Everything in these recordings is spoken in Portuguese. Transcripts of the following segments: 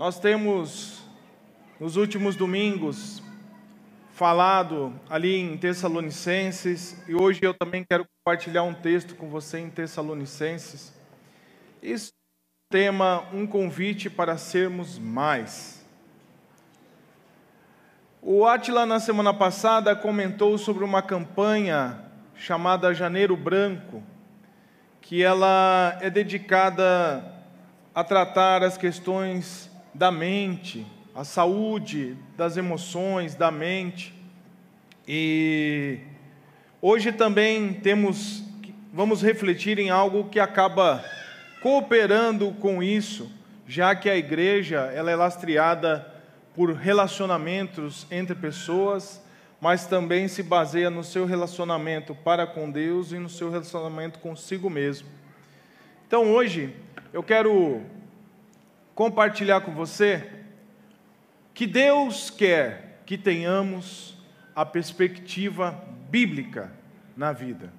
Nós temos, nos últimos domingos, falado ali em Tessalonicenses, e hoje eu também quero compartilhar um texto com você em Tessalonicenses. Isso é tema um convite para sermos mais. O Atila, na semana passada, comentou sobre uma campanha chamada Janeiro Branco, que ela é dedicada a tratar as questões da mente, a saúde das emoções, da mente. E hoje também temos vamos refletir em algo que acaba cooperando com isso, já que a igreja ela é lastreada por relacionamentos entre pessoas, mas também se baseia no seu relacionamento para com Deus e no seu relacionamento consigo mesmo. Então hoje eu quero compartilhar com você que Deus quer que tenhamos a perspectiva bíblica na vida.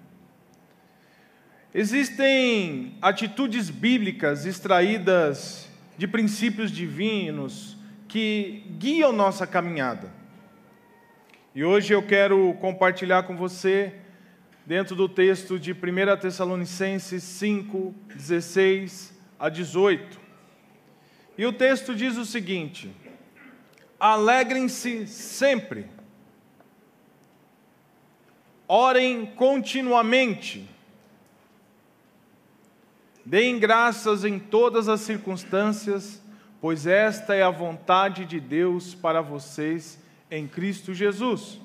Existem atitudes bíblicas extraídas de princípios divinos que guiam nossa caminhada. E hoje eu quero compartilhar com você, dentro do texto de 1 Tessalonicenses 5, 16 a 18. E o texto diz o seguinte: alegrem-se sempre, orem continuamente, deem graças em todas as circunstâncias, pois esta é a vontade de Deus para vocês em Cristo Jesus.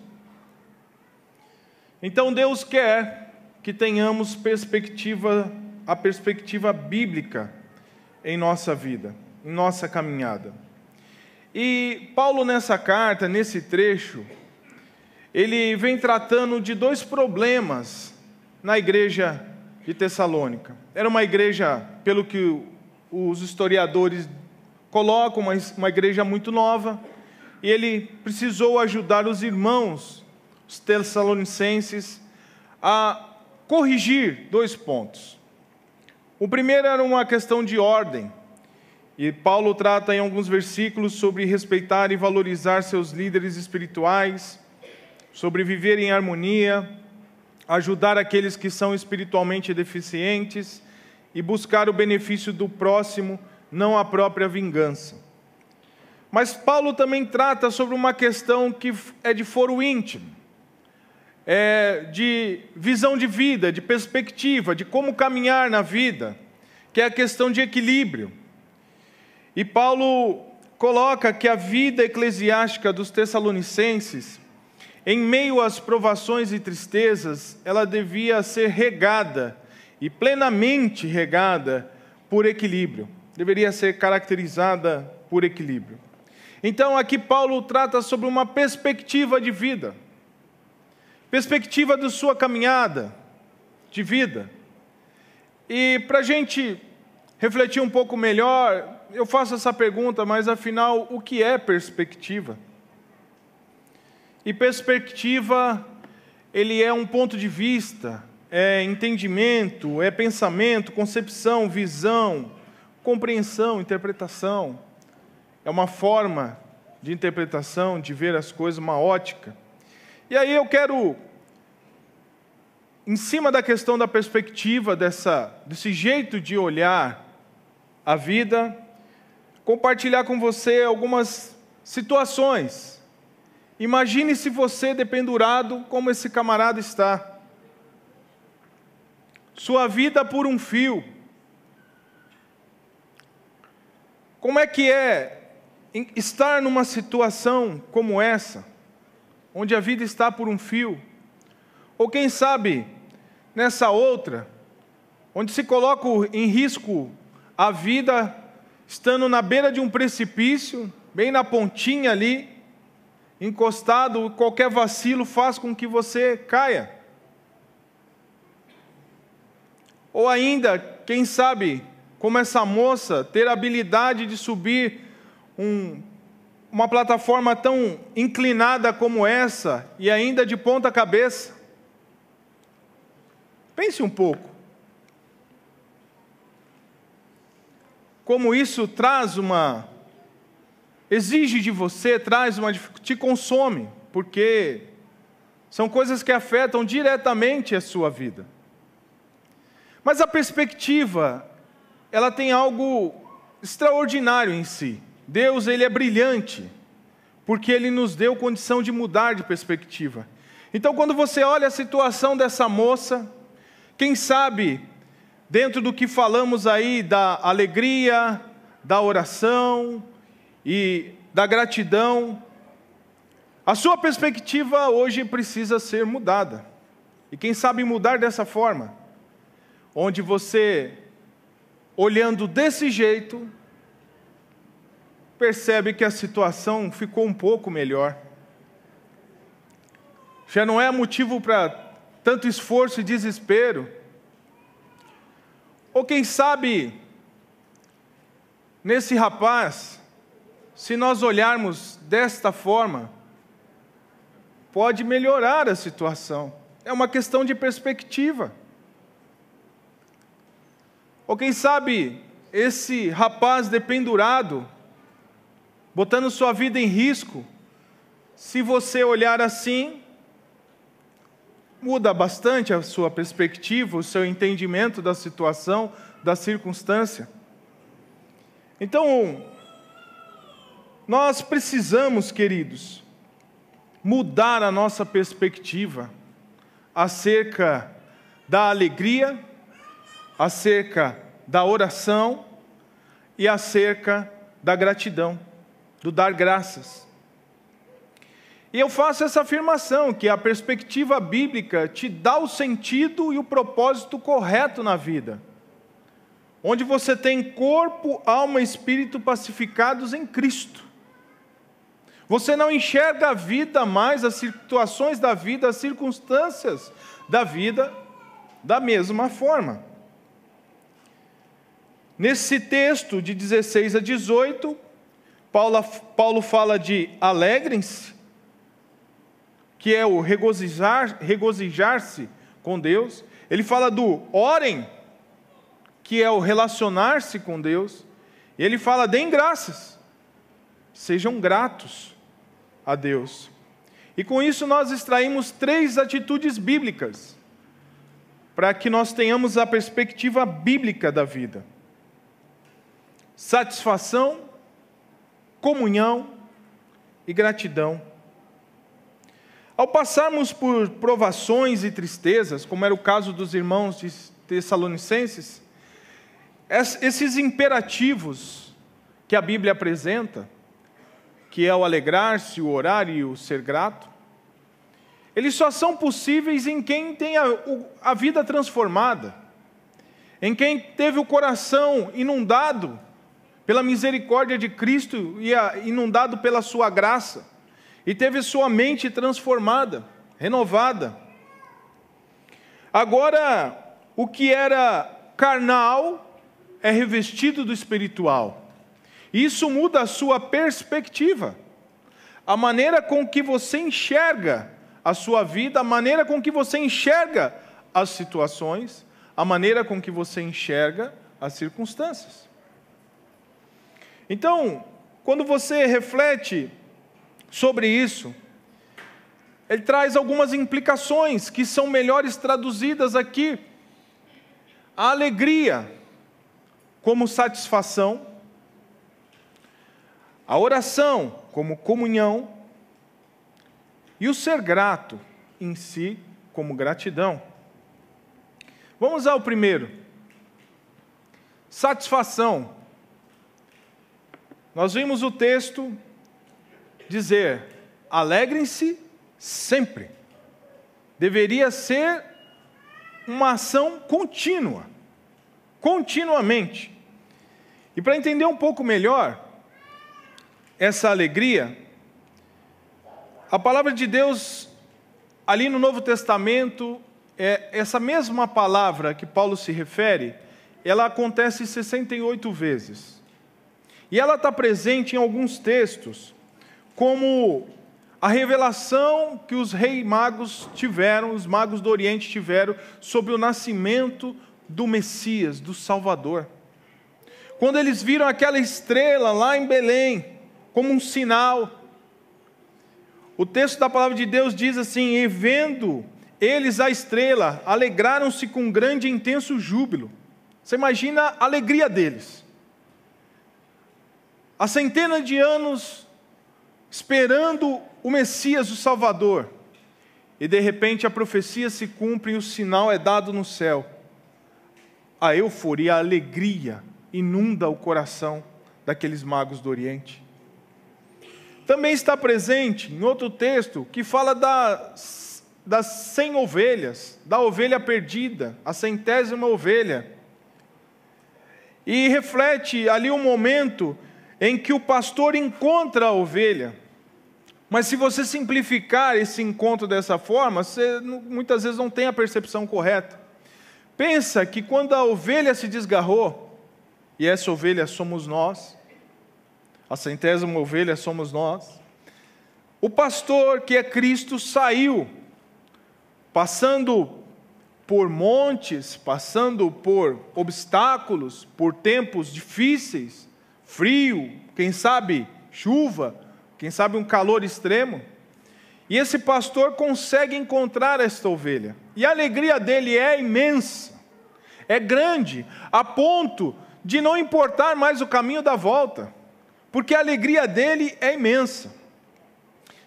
Então Deus quer que tenhamos perspectiva, a perspectiva bíblica em nossa vida nossa caminhada. E Paulo, nessa carta, nesse trecho, ele vem tratando de dois problemas na igreja de Tessalônica. Era uma igreja, pelo que os historiadores colocam, uma, igreja muito nova, e ele precisou ajudar os irmãos, os tessalonicenses, a corrigir dois pontos. O primeiro era uma questão de ordem. E Paulo trata em alguns versículos sobre respeitar e valorizar seus líderes espirituais, sobre viver em harmonia, ajudar aqueles que são espiritualmente deficientes e buscar o benefício do próximo, não a própria vingança. Mas Paulo também trata sobre uma questão que é de foro íntimo, é de visão de vida, de perspectiva, de como caminhar na vida, que é a questão de equilíbrio. E Paulo coloca que a vida eclesiástica dos Tessalonicenses, em meio às provações e tristezas, ela devia ser regada e plenamente regada por equilíbrio, deveria ser caracterizada por equilíbrio. Então, aqui Paulo trata sobre uma perspectiva de vida, perspectiva da sua caminhada de vida. E para a gente refletir um pouco melhor, eu faço essa pergunta, mas afinal, o que é perspectiva? E perspectiva, ele é um ponto de vista, é entendimento, é pensamento, concepção, visão, compreensão, interpretação. É uma forma de interpretação, de ver as coisas, uma ótica. E aí eu quero, em cima da questão da perspectiva, dessa, desse jeito de olhar a vida, compartilhar com você algumas situações. Imagine se você dependurado como esse camarada está. Sua vida por um fio. Como é que é estar numa situação como essa, onde a vida está por um fio? Ou quem sabe, nessa outra, onde se coloca em risco a vida estando na beira de um precipício, bem na pontinha ali, encostado, qualquer vacilo faz com que você caia. Ou ainda, quem sabe, como essa moça, ter a habilidade de subir um, uma plataforma tão inclinada como essa e ainda de ponta cabeça. Pense um pouco. Como isso traz uma exige de você, traz uma te consome, porque são coisas que afetam diretamente a sua vida. Mas a perspectiva, ela tem algo extraordinário em si. Deus, ele é brilhante, porque ele nos deu condição de mudar de perspectiva. Então, quando você olha a situação dessa moça, quem sabe, dentro do que falamos aí da alegria, da oração e da gratidão, a sua perspectiva hoje precisa ser mudada. E quem sabe mudar dessa forma, onde você, olhando desse jeito, percebe que a situação ficou um pouco melhor. Já não é motivo para tanto esforço e desespero. Ou quem sabe, nesse rapaz, se nós olharmos desta forma, pode melhorar a situação. É uma questão de perspectiva. Ou quem sabe, esse rapaz dependurado, botando sua vida em risco, se você olhar assim, muda bastante a sua perspectiva, o seu entendimento da situação, da circunstância. Então, nós precisamos, queridos, mudar a nossa perspectiva acerca da alegria, acerca da oração e acerca da gratidão, do dar graças. E eu faço essa afirmação que a perspectiva bíblica te dá o sentido e o propósito correto na vida. Onde você tem corpo, alma e espírito pacificados em Cristo. Você não enxerga a vida mais, as situações da vida, as circunstâncias da vida da mesma forma. Nesse texto de 16 a 18, Paulo, Paulo fala de alegrem-se, que é o regozijar, regozijar-se com Deus. Ele fala do orem, que é o relacionar-se com Deus. E ele fala: deem graças, sejam gratos a Deus. E com isso nós extraímos três atitudes bíblicas, para que nós tenhamos a perspectiva bíblica da vida: satisfação, comunhão e gratidão. Ao passarmos por provações e tristezas, como era o caso dos irmãos de Tessalonicenses, esses imperativos que a Bíblia apresenta, que é o alegrar-se, o orar e o ser grato, eles só são possíveis em quem tem a, a vida transformada, em quem teve o coração inundado pela misericórdia de Cristo e inundado pela sua graça e teve sua mente transformada, renovada. Agora, o que era carnal é revestido do espiritual. Isso muda a sua perspectiva, a maneira com que você enxerga a sua vida, a maneira com que você enxerga as situações, a maneira com que você enxerga as circunstâncias. Então, quando você reflete sobre isso, ele traz algumas implicações que são melhores traduzidas aqui. A alegria como satisfação, a oração como comunhão e o ser grato em si como gratidão. Vamos ao primeiro. Satisfação. Nós vimos o texto dizer: alegrem-se sempre. Deveria ser uma ação contínua, continuamente. E para entender um pouco melhor essa alegria, a palavra de Deus, ali no Novo Testamento, é, essa mesma palavra que Paulo se refere, ela acontece 68 vezes. E ela está presente em alguns textos como a revelação que os reis magos tiveram, os magos do Oriente tiveram, sobre o nascimento do Messias, do Salvador. Quando eles viram aquela estrela lá em Belém, como um sinal. O texto da palavra de Deus diz assim: E vendo eles a estrela, alegraram-se com grande e intenso júbilo. Você imagina a alegria deles. Há centenas de anos esperando o Messias, o Salvador, e de repente a profecia se cumpre e o sinal é dado no céu. A euforia, a alegria inunda o coração daqueles magos do Oriente. Também está presente em outro texto que fala das, das cem ovelhas, da ovelha perdida, a centésima ovelha. E reflete ali um momento em que o pastor encontra a ovelha. Mas se você simplificar esse encontro dessa forma, você muitas vezes não tem a percepção correta. Pensa que quando a ovelha se desgarrou, e essa ovelha somos nós, a centésima ovelha somos nós, o pastor que é Cristo saiu, passando por montes, passando por obstáculos, por tempos difíceis, frio, quem sabe chuva, quem sabe um calor extremo. E esse pastor consegue encontrar esta ovelha. E a alegria dele é imensa, é grande, a ponto de não importar mais o caminho da volta, porque a alegria dele é imensa.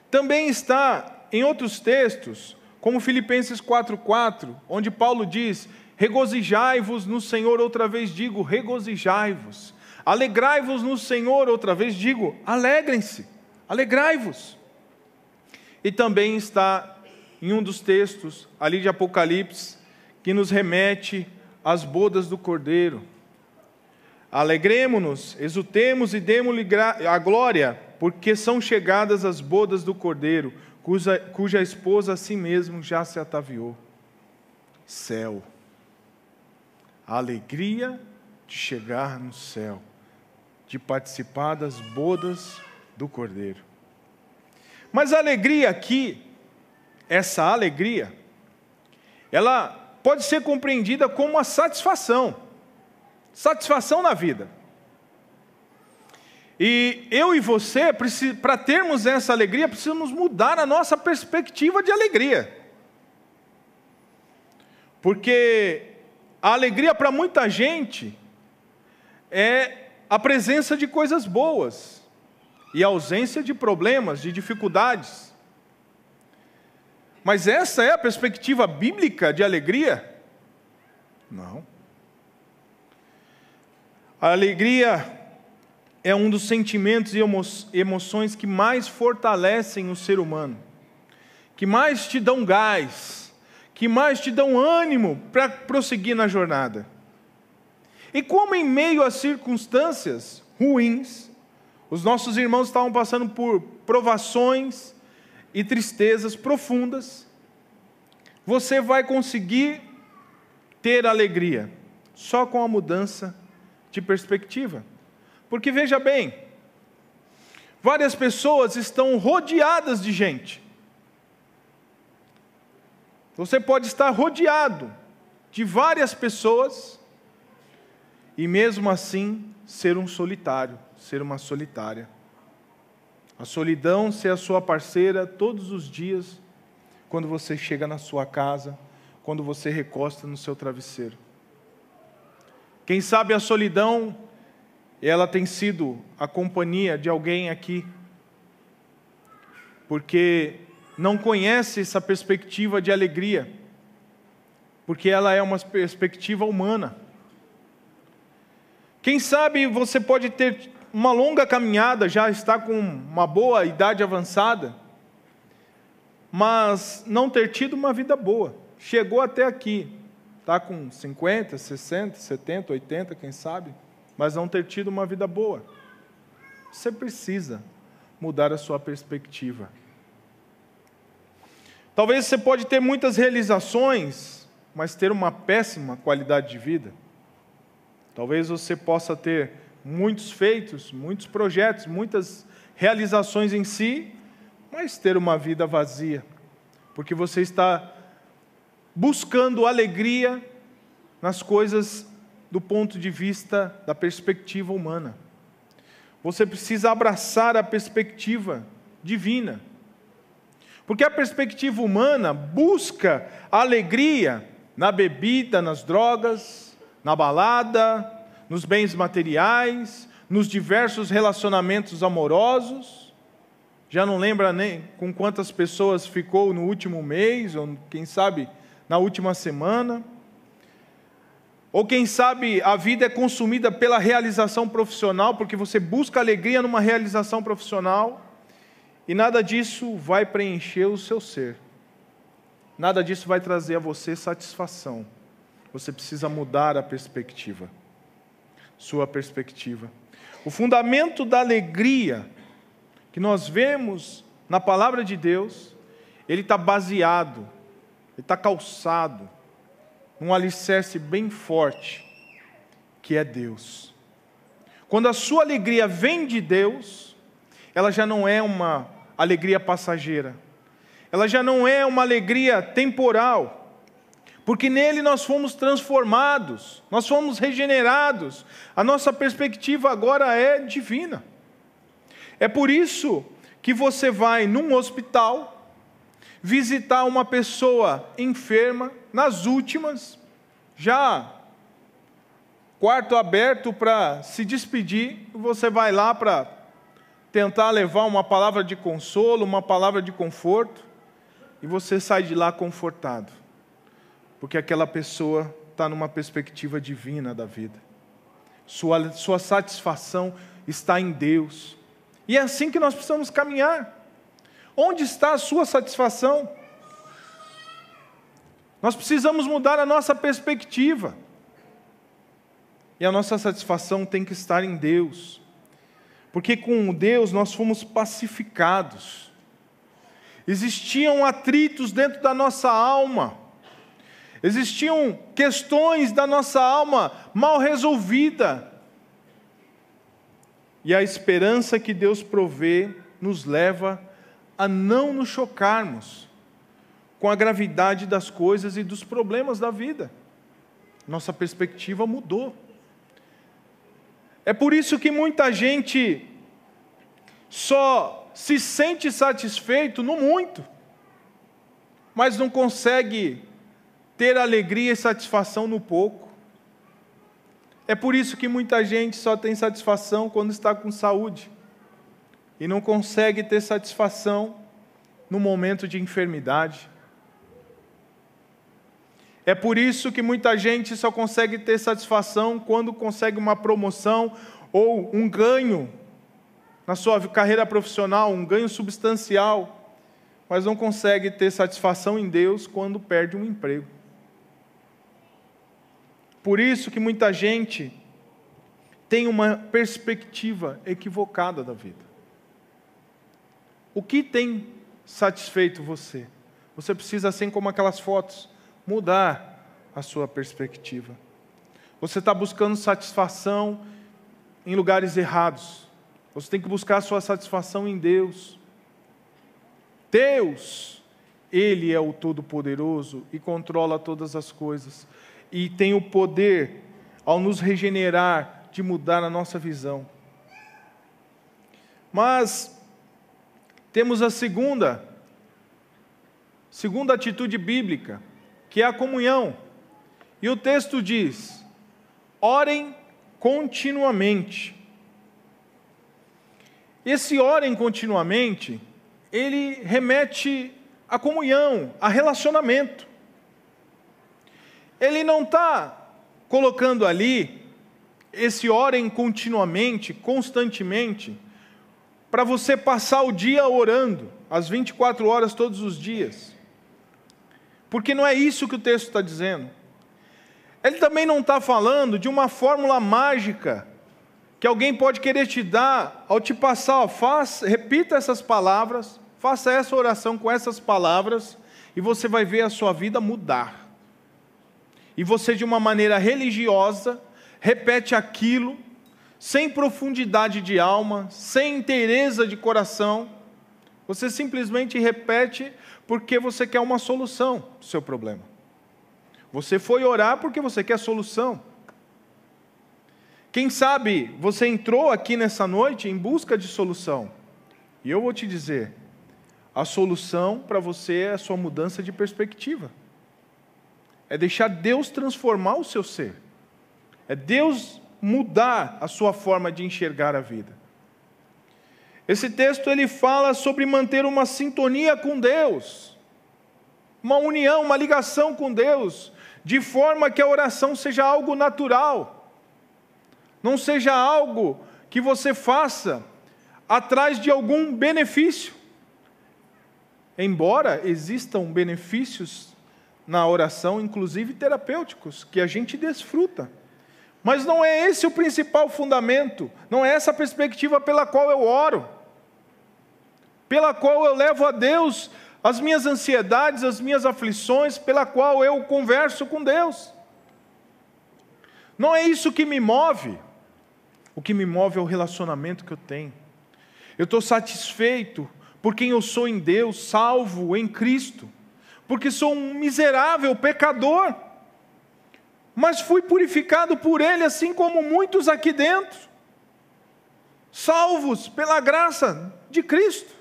Também está em outros textos, como Filipenses 4:4, onde Paulo diz: "Regozijai-vos no Senhor", outra vez digo, regozijai-vos. Alegrai-vos no Senhor, outra vez digo, alegrem-se, alegrai-vos. E também está em um dos textos ali de Apocalipse, que nos remete às bodas do Cordeiro. Alegremos-nos, exultemos e demos-lhe a glória, porque são chegadas as bodas do Cordeiro, cuja, cuja esposa a si mesmo já se ataviou. Céu. A alegria de chegar no céu de participar das bodas do Cordeiro. Mas a alegria aqui, essa alegria, ela pode ser compreendida como uma satisfação, satisfação na vida. E eu e você, para termos essa alegria, precisamos mudar a nossa perspectiva de alegria. Porque a alegria para muita gente é a presença de coisas boas e a ausência de problemas, de dificuldades. Mas essa é a perspectiva bíblica de alegria? Não. A alegria é um dos sentimentos e emoções que mais fortalecem o ser humano, que mais te dão gás, que mais te dão ânimo para prosseguir na jornada. E como em meio a circunstâncias ruins, os nossos irmãos estavam passando por provações e tristezas profundas, você vai conseguir ter alegria só com a mudança de perspectiva. Porque veja bem, várias pessoas estão rodeadas de gente. Você pode estar rodeado de várias pessoas e mesmo assim ser um solitário, ser uma solitária. A solidão ser a sua parceira todos os dias, quando você chega na sua casa, quando você recosta no seu travesseiro. Quem sabe a solidão, ela tem sido a companhia de alguém aqui, porque não conhece essa perspectiva de alegria, porque ela é uma perspectiva humana. Quem sabe você pode ter uma longa caminhada, já está com uma boa idade avançada, mas não ter tido uma vida boa. Chegou até aqui, está com 50, 60, 70, 80, quem sabe, mas não ter tido uma vida boa. Você precisa mudar a sua perspectiva. Talvez você pode ter muitas realizações, mas ter uma péssima qualidade de vida. Talvez você possa ter muitos feitos, muitos projetos, muitas realizações em si, mas ter uma vida vazia, porque você está buscando alegria nas coisas do ponto de vista da perspectiva humana. você precisa abraçar a perspectiva divina. Porque a perspectiva humana busca alegria na bebida, nas drogas, na balada, nos bens materiais, nos diversos relacionamentos amorosos. Já não lembra nem com quantas pessoas ficou no último mês, ou quem sabe na última semana. Ou quem sabe a vida é consumida pela realização profissional, porque você busca alegria numa realização profissional, e nada disso vai preencher o seu ser. Nada disso vai trazer a você satisfação. Você precisa mudar a perspectiva. Sua perspectiva. O fundamento da alegria que nós vemos na palavra de Deus, ele está baseado, ele está calçado um alicerce bem forte, que é Deus. Quando a sua alegria vem de Deus, ela já não é uma alegria passageira, ela já não é uma alegria temporal, porque nele nós fomos transformados, nós fomos regenerados, a nossa perspectiva agora é divina. É por isso que você vai num hospital, visitar uma pessoa enferma, nas últimas, já quarto aberto para se despedir, você vai lá para tentar levar uma palavra de consolo, uma palavra de conforto, e você sai de lá confortado, porque aquela pessoa está numa perspectiva divina da vida, sua, sua satisfação está em Deus, e é assim que nós precisamos caminhar. Onde está a sua satisfação? Nós precisamos mudar a nossa perspectiva. E a nossa satisfação tem que estar em Deus. Porque com Deus nós fomos pacificados. Existiam atritos dentro da nossa alma. Existiam questões da nossa alma mal resolvida. E a esperança que Deus provê nos leva a não nos chocarmos com a gravidade das coisas e dos problemas da vida. Nossa perspectiva mudou. É por isso que muita gente só se sente satisfeito no muito, mas não consegue ter alegria e satisfação no pouco. É por isso que muita gente só tem satisfação quando está com saúde e não consegue ter satisfação no momento de enfermidade. É por isso que muita gente só consegue ter satisfação quando consegue uma promoção ou um ganho na sua carreira profissional, um ganho substancial, mas não consegue ter satisfação em Deus quando perde um emprego. Por isso que muita gente tem uma perspectiva equivocada da vida. O que tem satisfeito você? Você precisa, assim como aquelas fotos, mudar a sua perspectiva. Você está buscando satisfação em lugares errados. Você tem que buscar a sua satisfação em Deus. Deus, Ele é o Todo-Poderoso e controla todas as coisas. E tem o poder, ao nos regenerar, de mudar a nossa visão. Mas temos a segunda, segunda atitude bíblica, que é a comunhão. E o texto diz: orem continuamente. Esse orem continuamente, ele remete à comunhão, a relacionamento. Ele não está colocando ali esse orem continuamente, constantemente, para você passar o dia orando, às 24 horas todos os dias. Porque não é isso que o texto está dizendo. Ele também não está falando de uma fórmula mágica que alguém pode querer te dar ao te passar, ó, faz, repita essas palavras, faça essa oração com essas palavras e você vai ver a sua vida mudar. E você, de uma maneira religiosa, repete aquilo, sem profundidade de alma, sem inteireza de coração, você simplesmente repete porque você quer uma solução para o seu problema. Você foi orar porque você quer solução. Quem sabe você entrou aqui nessa noite em busca de solução. E eu vou te dizer, a solução para você é a sua mudança de perspectiva. É deixar Deus transformar o seu ser. É Deus mudar a sua forma de enxergar a vida. Esse texto ele fala sobre manter uma sintonia com Deus, uma união, uma ligação com Deus, de forma que a oração seja algo natural, não seja algo que você faça atrás de algum benefício. Embora existam benefícios na oração, inclusive terapêuticos, que a gente desfruta. Mas não é esse o principal fundamento, não é essa a perspectiva pela qual eu oro, pela qual eu levo a Deus as minhas ansiedades, as minhas aflições, pela qual eu converso com Deus. Não é isso que me move. O que me move é o relacionamento que eu tenho. Eu estou satisfeito por quem eu sou em Deus, salvo em Cristo, porque sou um miserável pecador, mas fui purificado por Ele, assim como muitos aqui dentro, salvos pela graça de Cristo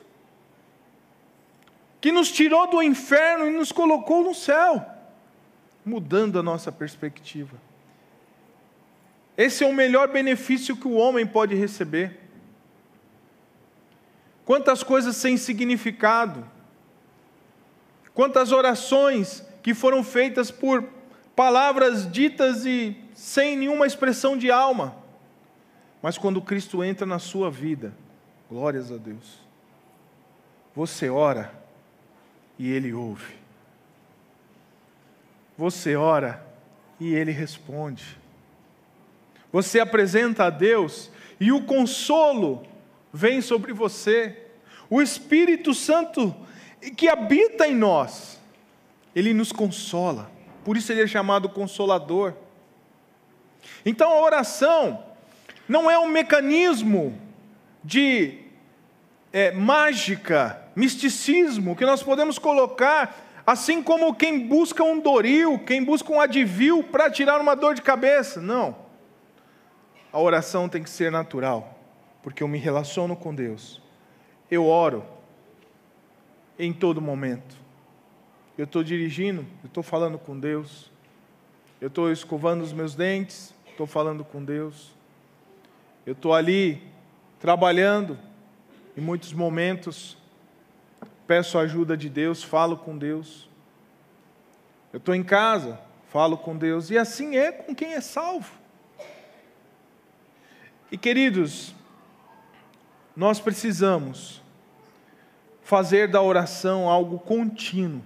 que nos tirou do inferno e nos colocou no céu, mudando a nossa perspectiva. Esse é o melhor benefício que o homem pode receber. Quantas coisas sem significado, quantas orações que foram feitas por palavras ditas e sem nenhuma expressão de alma. Mas quando Cristo entra na sua vida, glórias a Deus, você ora e ele ouve. Você ora e ele responde. Você apresenta a Deus e o consolo vem sobre você. O Espírito Santo que habita em nós, ele nos consola. Por isso ele é chamado consolador. Então a oração não é um mecanismo de é, mágica misticismo que nós podemos colocar, assim como quem busca um doril, quem busca um adivil para tirar uma dor de cabeça. Não. A oração tem que ser natural, porque eu me relaciono com Deus. Eu oro em todo momento. Eu estou dirigindo, eu estou falando com Deus. Eu estou escovando os meus dentes, estou falando com Deus. Eu estou ali trabalhando, em muitos momentos peço a ajuda de Deus, falo com Deus. Eu estou em casa, falo com Deus, e assim é com quem é salvo. E queridos, nós precisamos fazer da oração algo contínuo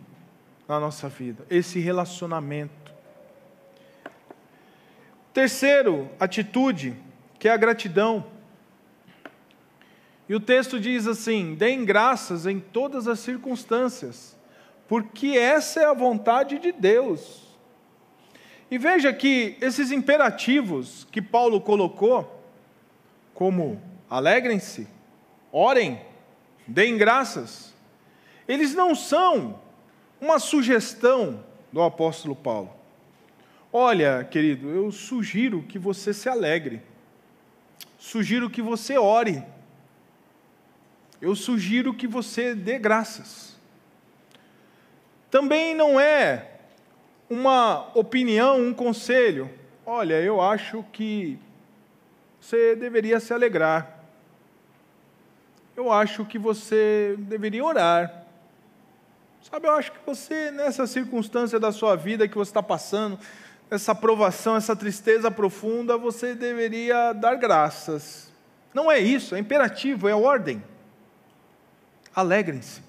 na nossa vida, esse relacionamento. Terceiro, atitude, que é a gratidão. E o texto diz assim: deem graças em todas as circunstâncias, porque essa é a vontade de Deus. E veja que esses imperativos que Paulo colocou, como alegrem-se, orem, deem graças, eles não são uma sugestão do apóstolo Paulo. Olha, querido, eu sugiro que você se alegre, sugiro que você ore, eu sugiro que você dê graças. Também não é uma opinião, um conselho. Olha, eu acho que você deveria se alegrar. Eu acho que você deveria orar. Sabe, eu acho que você, nessa circunstância da sua vida que você está passando, essa provação, essa tristeza profunda, você deveria dar graças. Não é isso, é imperativo, é ordem alegrem-se,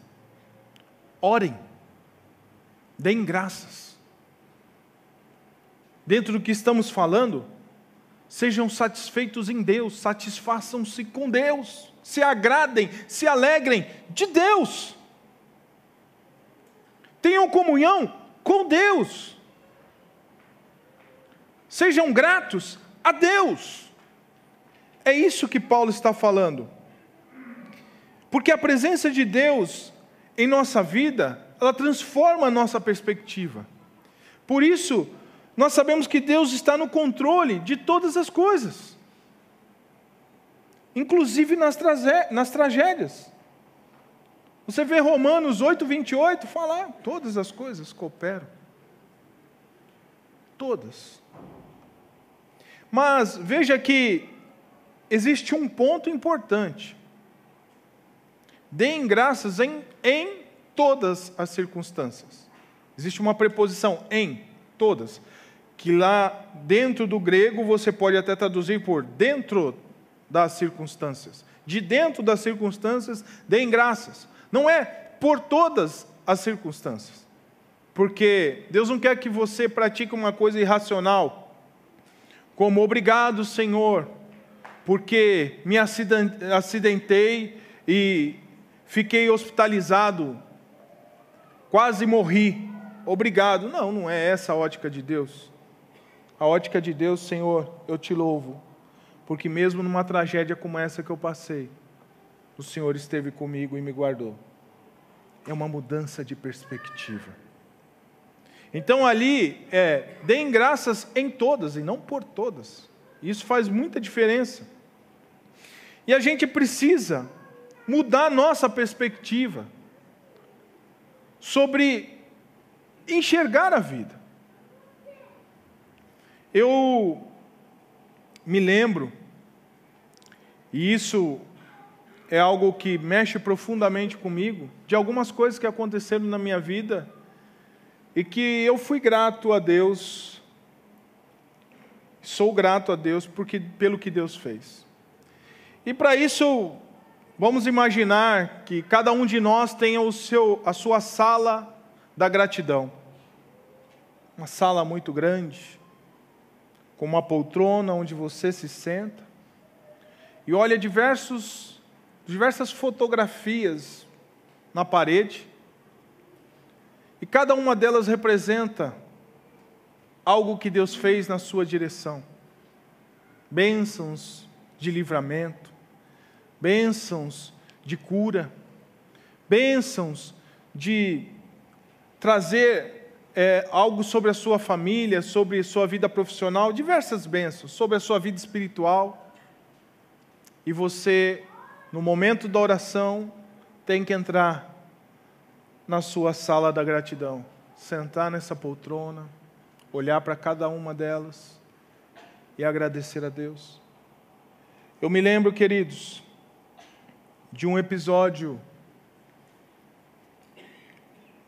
orem, deem graças. Dentro do que estamos falando, sejam satisfeitos em Deus, satisfaçam-se com Deus, se agradem, se alegrem de Deus. Tenham comunhão com Deus. Sejam gratos a Deus. É isso que Paulo está falando. Porque a presença de Deus em nossa vida, ela transforma a nossa perspectiva. Por isso, nós sabemos que Deus está no controle de todas as coisas. inclusive nas, nas tragédias. Você vê Romanos 8, 28, falar, todas as coisas cooperam. Todas. Mas veja que existe um ponto importante. Deem graças em, em todas as circunstâncias. Existe uma preposição em todas, que lá dentro do grego você pode até traduzir por dentro das circunstâncias. De dentro das circunstâncias, deem graças. Não é por todas as circunstâncias. Porque Deus não quer que você pratique uma coisa irracional, como obrigado, Senhor, porque me acidentei e fiquei hospitalizado, quase morri. Obrigado. Não, não é essa a ótica de Deus. A ótica de Deus, Senhor, eu te louvo, porque mesmo numa tragédia como essa que eu passei, o Senhor esteve comigo e me guardou. É uma mudança de perspectiva. Então ali, é, deem graças em todas e não por todas. Isso faz muita diferença. E a gente precisa mudar nossa perspectiva sobre enxergar a vida. Eu me lembro, e isso é algo que mexe profundamente comigo, de algumas coisas que aconteceram na minha vida e que eu fui grato a Deus, sou grato a Deus porque, pelo que Deus fez. E para isso, vamos imaginar que cada um de nós tenha o seu, a sua sala da gratidão. Uma sala muito grande, com uma poltrona onde você se senta e olha diversos diversas fotografias na parede, e cada uma delas representa algo que Deus fez na sua direção. Bênçãos de livramento, bênçãos de cura, bênçãos de trazer é, algo sobre a sua família, sobre a sua vida profissional, diversas bênçãos, sobre a sua vida espiritual. E você no momento da oração, tem que entrar na sua sala da gratidão, sentar nessa poltrona, olhar para cada uma delas e agradecer a Deus. Eu me lembro, queridos, de um episódio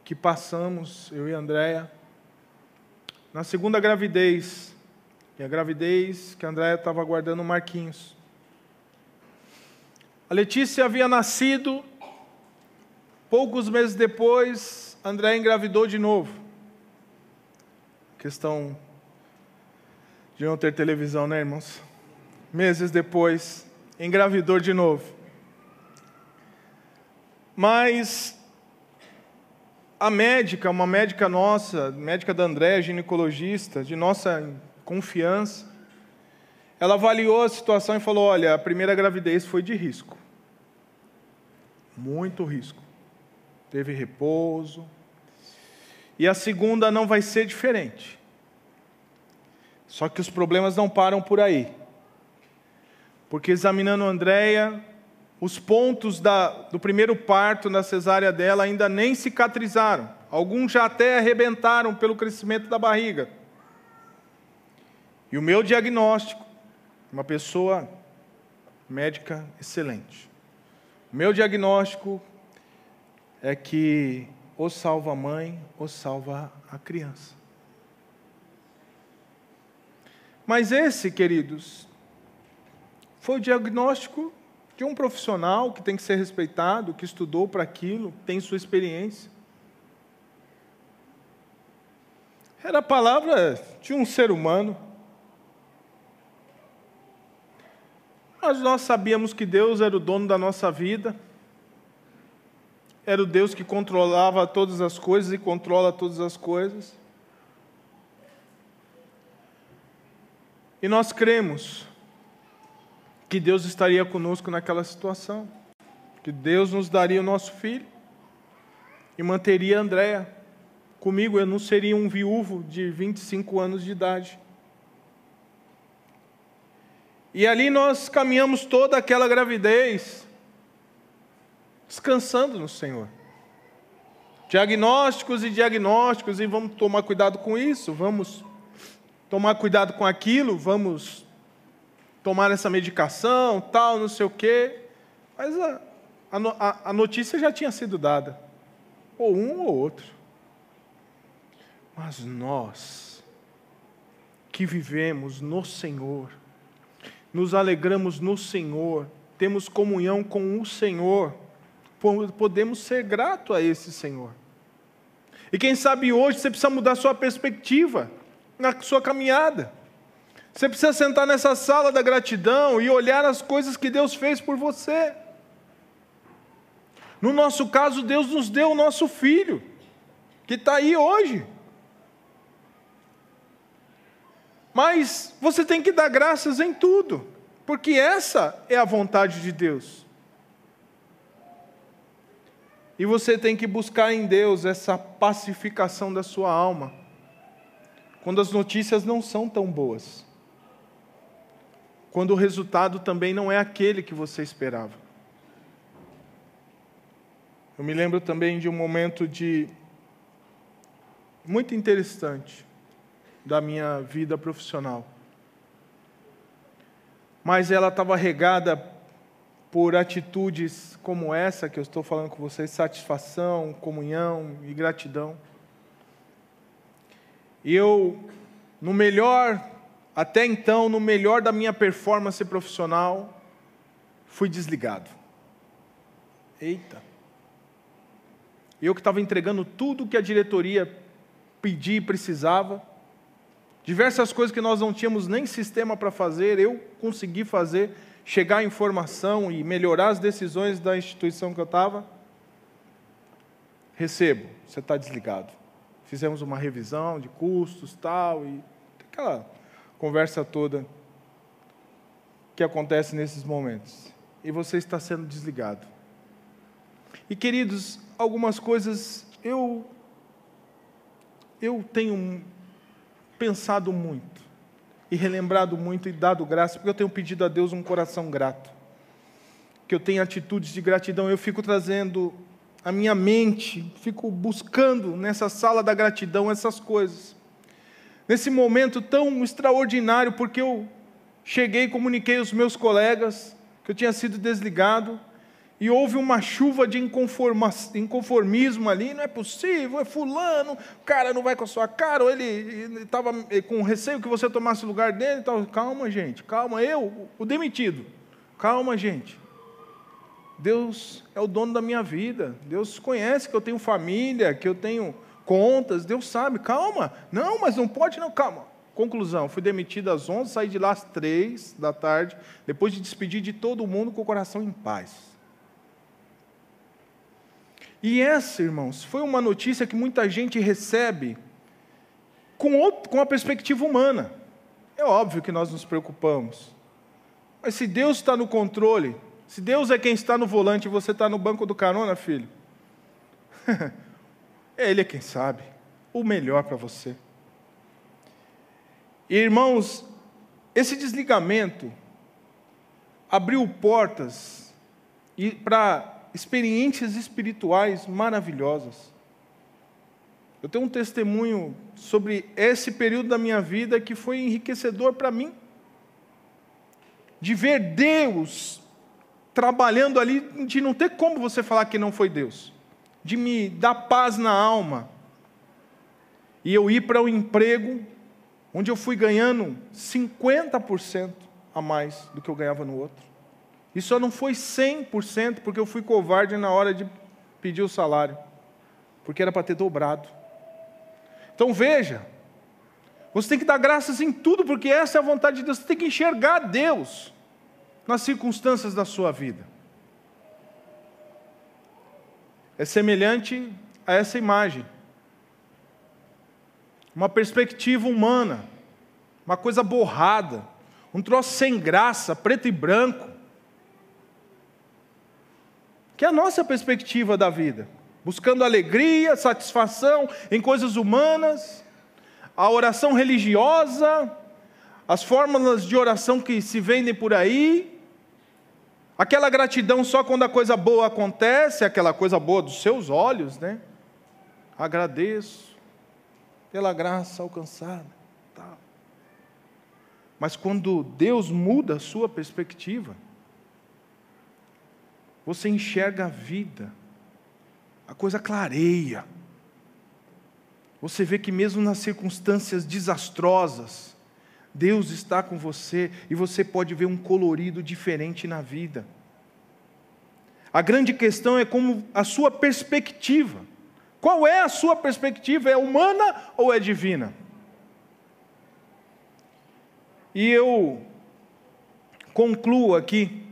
que passamos, eu e a Andréia, na segunda gravidez, e a gravidez que a Andréia estava aguardando o Marquinhos. A Letícia havia nascido, poucos meses depois, André engravidou de novo. Questão de não ter televisão, né, irmãos? Meses depois, engravidou de novo. Mas a médica, uma médica nossa, médica da André, ginecologista, de nossa confiança, ela avaliou a situação e falou: olha, a primeira gravidez foi de risco. Muito risco. Teve repouso. E a segunda não vai ser diferente. Só que os problemas não param por aí. Porque examinando Andréia, os pontos da, do primeiro parto na cesárea dela ainda nem cicatrizaram. Alguns já até arrebentaram pelo crescimento da barriga. E o meu diagnóstico uma pessoa médica excelente. O meu diagnóstico é que ou salva a mãe ou salva a criança. Mas esse, queridos, foi o diagnóstico de um profissional que tem que ser respeitado, que estudou para aquilo, tem sua experiência. Era a palavra de um ser humano. Mas nós sabíamos que Deus era o dono da nossa vida, era o Deus que controlava todas as coisas e controla todas as coisas. E nós cremos que Deus estaria conosco naquela situação, que Deus nos daria o nosso filho e manteria Andréa comigo. Eu não seria um viúvo de 25 anos de idade. E ali nós caminhamos toda aquela gravidez, descansando no Senhor. Diagnósticos e diagnósticos, e vamos tomar cuidado com isso, vamos tomar cuidado com aquilo, vamos tomar essa medicação, tal, não sei o quê. Mas a, a, a notícia já tinha sido dada, ou um ou outro. Mas nós, que vivemos no Senhor, nos alegramos no Senhor, temos comunhão com o Senhor, podemos ser grato a esse Senhor. E quem sabe hoje você precisa mudar sua perspectiva na sua caminhada. Você precisa sentar nessa sala da gratidão e olhar as coisas que Deus fez por você. No nosso caso, Deus nos deu o nosso filho, que está aí hoje. Mas você tem que dar graças em tudo, porque essa é a vontade de Deus. E você tem que buscar em Deus essa pacificação da sua alma, quando as notícias não são tão boas, quando o resultado também não é aquele que você esperava. Eu me lembro também de um momento de muito interessante da minha vida profissional. Mas ela estava regada por atitudes como essa que eu estou falando com vocês: satisfação, comunhão e gratidão. E eu, no melhor, até então, no melhor da minha performance profissional, fui desligado. Eita! Eu que estava entregando tudo que a diretoria pedia e precisava Diversas coisas que nós não tínhamos nem sistema para fazer, eu consegui fazer, chegar à informação e melhorar as decisões da instituição que eu estava. Recebo, você está desligado. Fizemos uma revisão de custos tal, e aquela conversa toda que acontece nesses momentos. E você está sendo desligado. E queridos, algumas coisas eu eu tenho pensado muito e relembrado muito e dado graça, porque eu tenho pedido a Deus um coração grato. Que eu tenha atitudes de gratidão, eu fico trazendo a minha mente, fico buscando nessa sala da gratidão essas coisas. Nesse momento tão extraordinário, porque eu cheguei e comuniquei aos meus colegas que eu tinha sido desligado, e houve uma chuva de inconformismo ali, não é possível, é fulano, o cara não vai com a sua cara, ou ele estava com receio que você tomasse o lugar dele. Tal. Calma, gente, calma, eu, o demitido. Calma, gente. Deus é o dono da minha vida. Deus conhece que eu tenho família, que eu tenho contas. Deus sabe. Calma. Não, mas não pode, não. Calma. Conclusão: fui demitido às 11, saí de lá às 3 da tarde, depois de despedir de todo mundo com o coração em paz. E essa, irmãos, foi uma notícia que muita gente recebe com, outro, com a perspectiva humana. É óbvio que nós nos preocupamos. Mas se Deus está no controle, se Deus é quem está no volante e você está no banco do carona, filho, Ele é quem sabe o melhor para você. Irmãos, esse desligamento abriu portas para experiências espirituais maravilhosas. Eu tenho um testemunho sobre esse período da minha vida que foi enriquecedor para mim. De ver Deus trabalhando ali, de não ter como você falar que não foi Deus. De me dar paz na alma. E eu ir para o um emprego onde eu fui ganhando 50% a mais do que eu ganhava no outro. E só não foi 100% porque eu fui covarde na hora de pedir o salário, porque era para ter dobrado. Então veja, você tem que dar graças em tudo, porque essa é a vontade de Deus. Você tem que enxergar Deus nas circunstâncias da sua vida. É semelhante a essa imagem. Uma perspectiva humana, uma coisa borrada, um troço sem graça, preto e branco que é a nossa perspectiva da vida, buscando alegria, satisfação em coisas humanas, a oração religiosa, as fórmulas de oração que se vendem por aí, aquela gratidão só quando a coisa boa acontece, aquela coisa boa dos seus olhos, né? Agradeço pela graça alcançada. Tá. Mas quando Deus muda a sua perspectiva, você enxerga a vida, a coisa clareia. Você vê que mesmo nas circunstâncias desastrosas, Deus está com você e você pode ver um colorido diferente na vida. A grande questão é como a sua perspectiva. Qual é a sua perspectiva? É humana ou é divina? E eu concluo aqui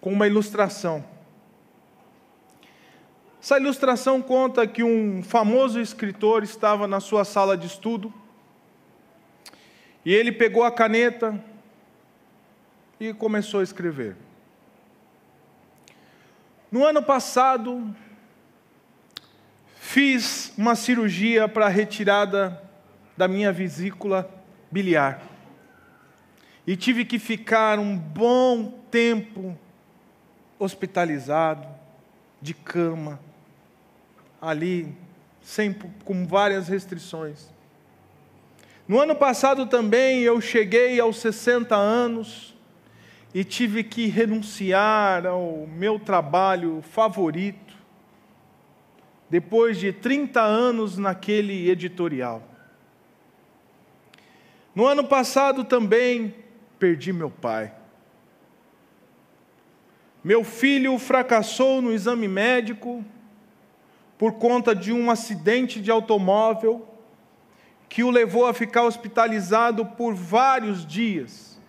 com uma ilustração. Essa ilustração conta que um famoso escritor estava na sua sala de estudo e ele pegou a caneta e começou a escrever. No ano passado, fiz uma cirurgia para retirada da minha vesícula biliar. E tive que ficar um bom tempo hospitalizado, de cama, ali, sempre com várias restrições. No ano passado também eu cheguei aos 60 anos e tive que renunciar ao meu trabalho favorito, depois de 30 anos naquele editorial. No ano passado também perdi meu pai. Meu filho fracassou no exame médico por conta de um acidente de automóvel que o levou a ficar hospitalizado por vários dias.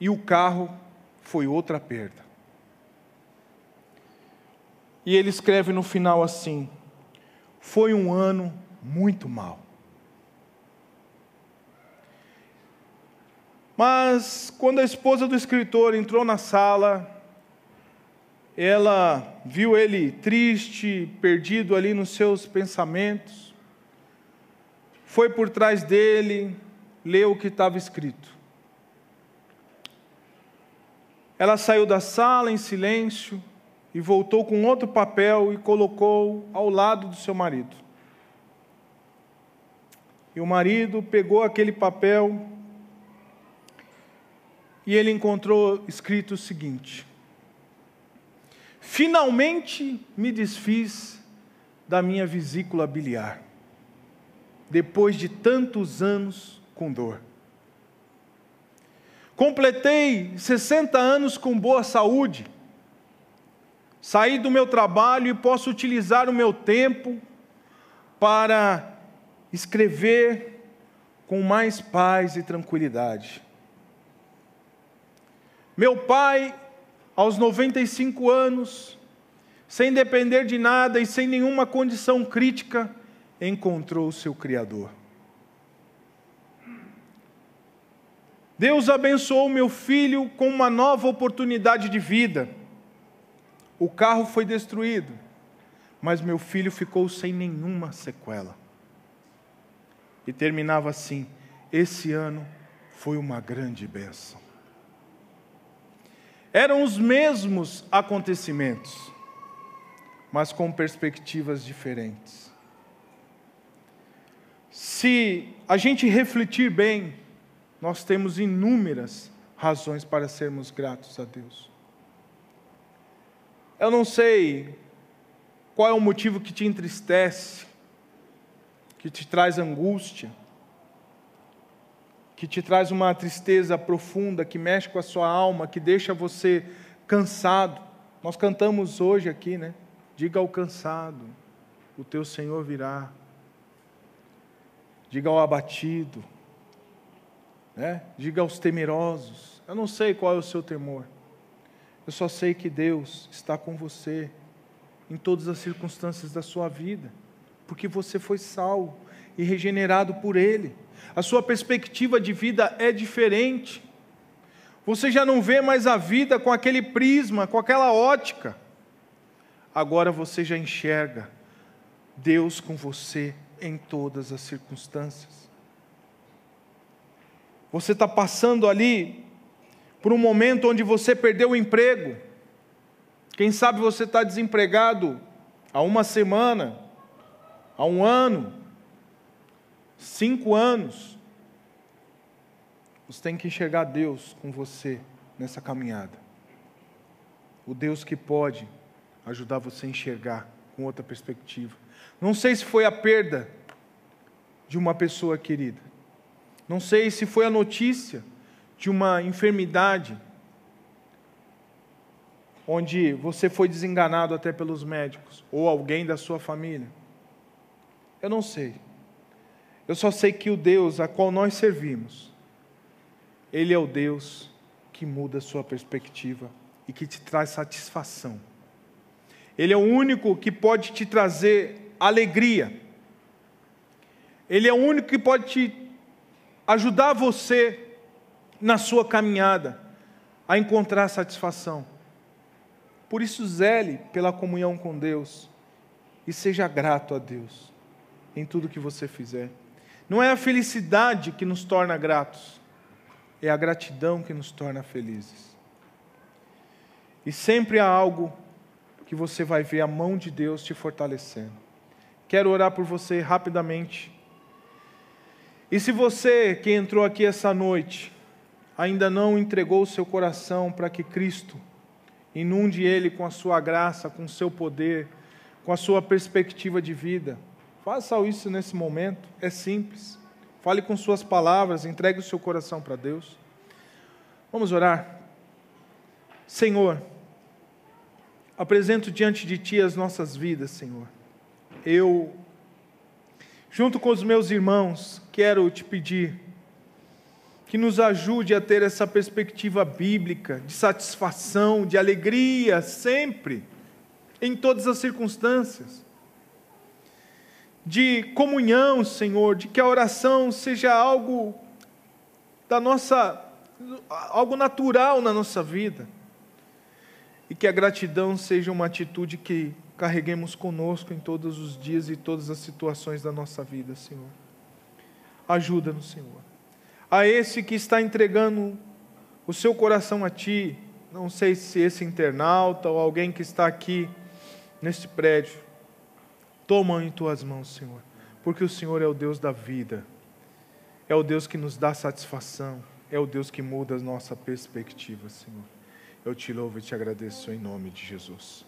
E o carro foi outra perda. E ele escreve no final assim: Foi um ano muito mal. Mas quando a esposa do escritor entrou na sala, ela viu ele triste, perdido ali nos seus pensamentos foi por trás dele, leu o que estava escrito. Ela saiu da sala em silêncio e voltou com outro papel e colocou ao lado do seu marido. E o marido pegou aquele papel e ele encontrou escrito o seguinte: Finalmente me desfiz da minha vesícula biliar depois de tantos anos com dor. Completei 60 anos com boa saúde. Saí do meu trabalho e posso utilizar o meu tempo para escrever com mais paz e tranquilidade. Meu pai, aos 95 anos, sem depender de nada e sem nenhuma condição crítica, encontrou o seu Criador. Deus abençoou meu filho com uma nova oportunidade de vida. O carro foi destruído, mas meu filho ficou sem nenhuma sequela. E terminava assim: esse ano foi uma grande bênção. Eram os mesmos acontecimentos, mas com perspectivas diferentes. Se a gente refletir bem, nós temos inúmeras razões para sermos gratos a Deus. Eu não sei qual é o motivo que te entristece, que te traz angústia, que te traz uma tristeza profunda, que mexe com a sua alma, que deixa você cansado. Nós cantamos hoje aqui, né? Diga ao cansado, o teu Senhor virá diga ao abatido, né? diga aos temerosos. Eu não sei qual é o seu temor, eu só sei que Deus está com você em todas as circunstâncias da sua vida, porque você foi salvo e regenerado por Ele. A sua perspectiva de vida é diferente. Você já não vê mais a vida com aquele prisma, com aquela ótica. Agora você já enxerga Deus com você em todas as circunstâncias. Você está passando ali por um momento onde você perdeu o emprego. Quem sabe você está desempregado há uma semana, há um ano, cinco anos. Você tem que enxergar Deus com você nessa caminhada. O Deus que pode ajudar você a enxergar com outra perspectiva. Não sei se foi a perda de uma pessoa querida. Não sei se foi a notícia de uma enfermidade onde você foi desenganado até pelos médicos ou alguém da sua família. Eu não sei. Eu só sei que o Deus a qual nós servimos, Ele é o Deus que muda a sua perspectiva e que te traz satisfação. Ele é o único que pode te trazer alegria. Ele é o único que pode te ajudar você na sua caminhada a encontrar satisfação. Por isso, zele pela comunhão com Deus e seja grato a Deus em tudo que você fizer. Não é a felicidade que nos torna gratos, é a gratidão que nos torna felizes. E sempre há algo que você vai ver a mão de Deus te fortalecendo. Quero orar por você rapidamente. E se você que entrou aqui essa noite ainda não entregou o seu coração para que Cristo Inunde ele com a sua graça, com o seu poder, com a sua perspectiva de vida. Faça isso nesse momento, é simples. Fale com suas palavras, entregue o seu coração para Deus. Vamos orar. Senhor, apresento diante de Ti as nossas vidas, Senhor. Eu, junto com os meus irmãos, quero te pedir que nos ajude a ter essa perspectiva bíblica de satisfação, de alegria, sempre, em todas as circunstâncias. De comunhão, Senhor, de que a oração seja algo da nossa algo natural na nossa vida. E que a gratidão seja uma atitude que carreguemos conosco em todos os dias e todas as situações da nossa vida, Senhor. Ajuda-nos, Senhor a esse que está entregando o seu coração a Ti, não sei se esse internauta ou alguém que está aqui neste prédio, toma em Tuas mãos, Senhor, porque o Senhor é o Deus da vida, é o Deus que nos dá satisfação, é o Deus que muda a nossa perspectiva, Senhor. Eu te louvo e te agradeço em nome de Jesus.